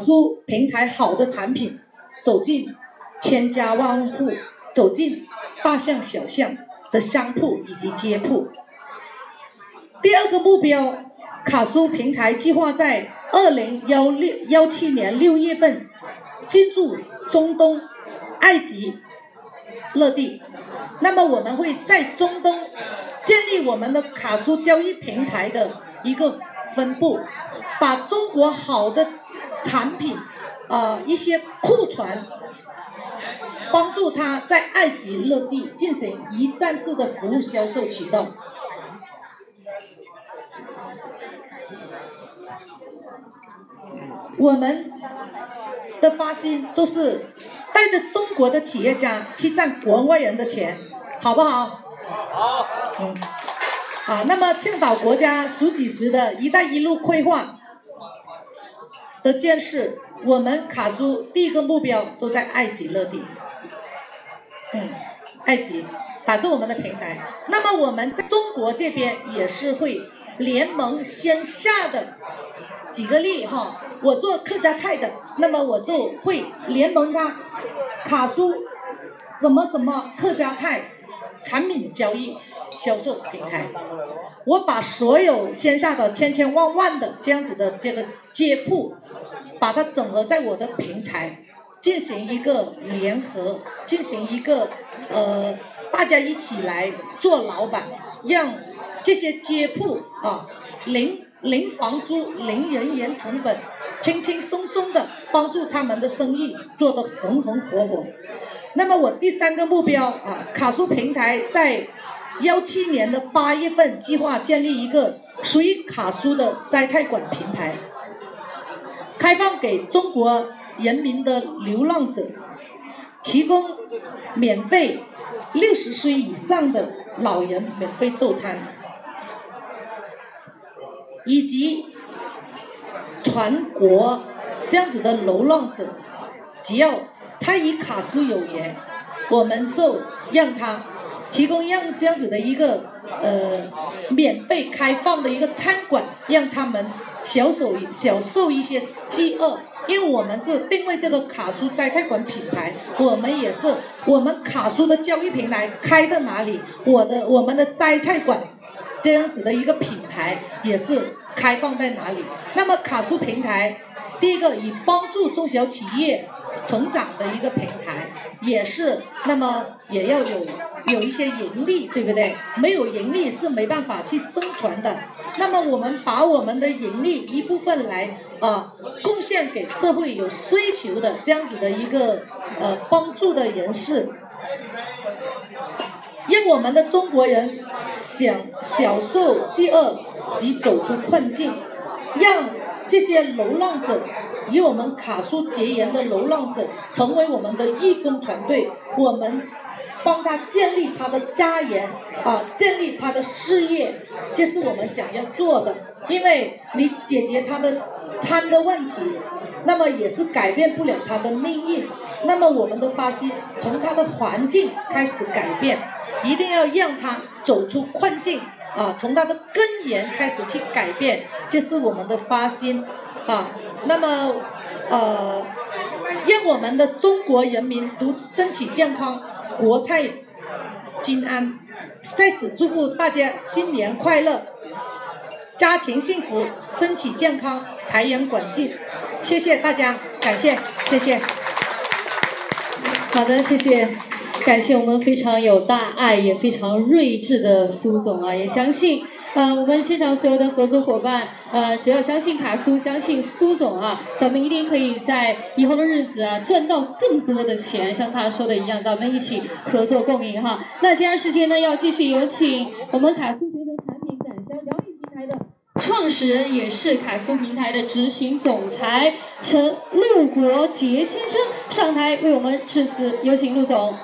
苏平台好的产品走进千家万户，走进大巷小巷的商铺以及街铺。第二个目标，卡苏平台计划在二零幺六幺七年六月份进驻中东、埃及、勒地。那么我们会在中东建立我们的卡苏交易平台的一个分部，把中国好的产品，呃一些库存，帮助他在埃及勒地进行一站式的服务销售渠道。我们的发心就是带着中国的企业家去赚国外人的钱，好不好？好。嗯。啊，那么青岛国家数几时的一带一路规划的建设，我们卡苏第一个目标就在埃及落地。嗯，埃及打造我们的平台。那么我们在中国这边也是会联盟先下的。举个例哈，我做客家菜的，那么我就会联盟他卡苏什么什么客家菜产品交易销售平台，我把所有线下的千千万万的这样子的这个街铺，把它整合在我的平台，进行一个联合，进行一个呃大家一起来做老板，让这些街铺啊零。零房租、零人员成本，轻轻松松的帮助他们的生意做得红红火火。那么我第三个目标啊，卡苏平台在幺七年的八月份计划建立一个属于卡苏的摘菜馆平台，开放给中国人民的流浪者，提供免费六十岁以上的老人免费就餐。以及全国这样子的流浪者，只要他与卡苏有缘，我们就让他提供样这样子的一个呃免费开放的一个餐馆，让他们小受小受一些饥饿。因为我们是定位这个卡苏摘菜馆品牌，我们也是我们卡苏的交易平台开在哪里，我的我们的摘菜馆。这样子的一个品牌也是开放在哪里？那么卡苏平台，第一个以帮助中小企业成长的一个平台，也是那么也要有有一些盈利，对不对？没有盈利是没办法去生存的。那么我们把我们的盈利一部分来啊贡献给社会有需求的这样子的一个呃帮助的人士。让我们的中国人享享受饥饿及走出困境，让这些流浪者与我们卡苏结缘的流浪者成为我们的义工团队，我们帮他建立他的家园啊，建立他的事业，这是我们想要做的。因为你解决他的餐的问题，那么也是改变不了他的命运。那么我们的发心从他的环境开始改变。一定要让他走出困境啊！从他的根源开始去改变，这是我们的发心啊。那么，呃，愿我们的中国人民都身体健康，国泰金安。在此祝福大家新年快乐，家庭幸福，身体健康，财源广进。谢谢大家，感谢，谢谢。好的，谢谢。感谢我们非常有大爱也非常睿智的苏总啊，也相信，呃，我们现场所有的合作伙伴，呃，只要相信卡苏，相信苏总啊，咱们一定可以在以后的日子啊赚到更多的钱，像他说的一样，咱们一起合作共赢哈。那接下来时间呢，要继续有请我们卡苏全球产品展销交易平台的创始人，也是卡苏平台的执行总裁陈陆国杰先生上台为我们致辞，有请陆总。